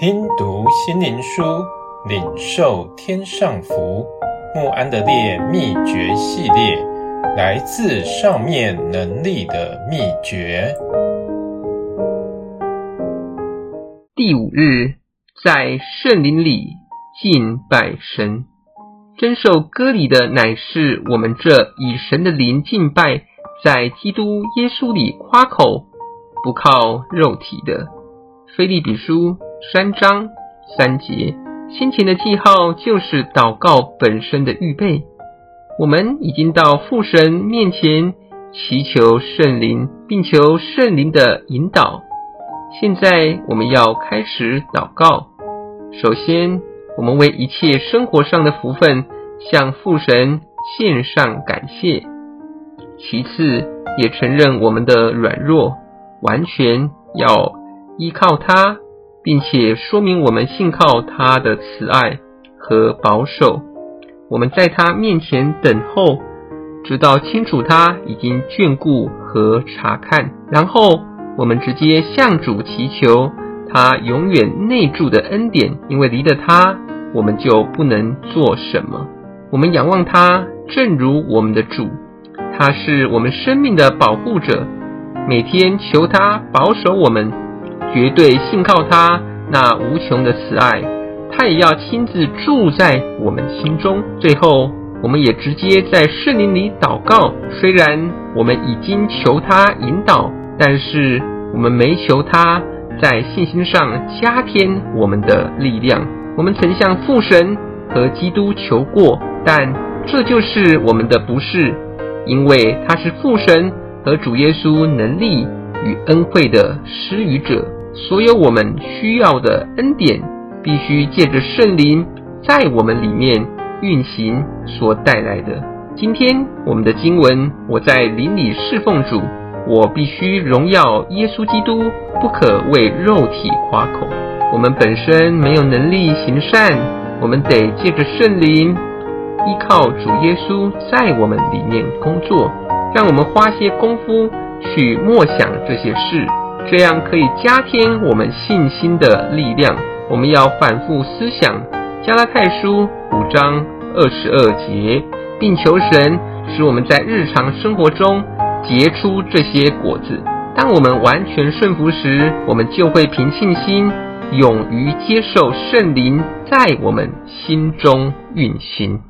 听读心灵书，领受天上福。慕安德烈秘诀系列，来自上面能力的秘诀。第五日，在圣林里敬拜神。真受割礼的乃是我们这以神的灵敬拜，在基督耶稣里夸口，不靠肉体的。腓利比书三章三节，先前的记号就是祷告本身的预备。我们已经到父神面前祈求圣灵，并求圣灵的引导。现在我们要开始祷告。首先，我们为一切生活上的福分向父神献上感谢。其次，也承认我们的软弱，完全要依靠他，并且说明我们信靠他的慈爱和保守。我们在他面前等候，直到清楚他已经眷顾和察看。然后我们直接向主祈求他永远内住的恩典，因为离了他，我们就不能做什么。我们仰望他，正如我们的主，他是我们生命的保护者，每天求他保守我们。绝对信靠他那无穷的慈爱，他也要亲自住在我们心中。最后，我们也直接在圣灵里祷告。虽然我们已经求他引导，但是我们没求他在信心上加添我们的力量。我们曾向父神和基督求过，但这就是我们的不是，因为他是父神和主耶稣能力与恩惠的施予者。所有我们需要的恩典，必须借着圣灵在我们里面运行所带来的。今天我们的经文，我在灵里侍奉主，我必须荣耀耶稣基督，不可为肉体夸口。我们本身没有能力行善，我们得借着圣灵，依靠主耶稣在我们里面工作，让我们花些功夫去默想这些事。这样可以加添我们信心的力量。我们要反复思想加拉太书五章二十二节，并求神使我们在日常生活中结出这些果子。当我们完全顺服时，我们就会凭信心勇于接受圣灵在我们心中运行。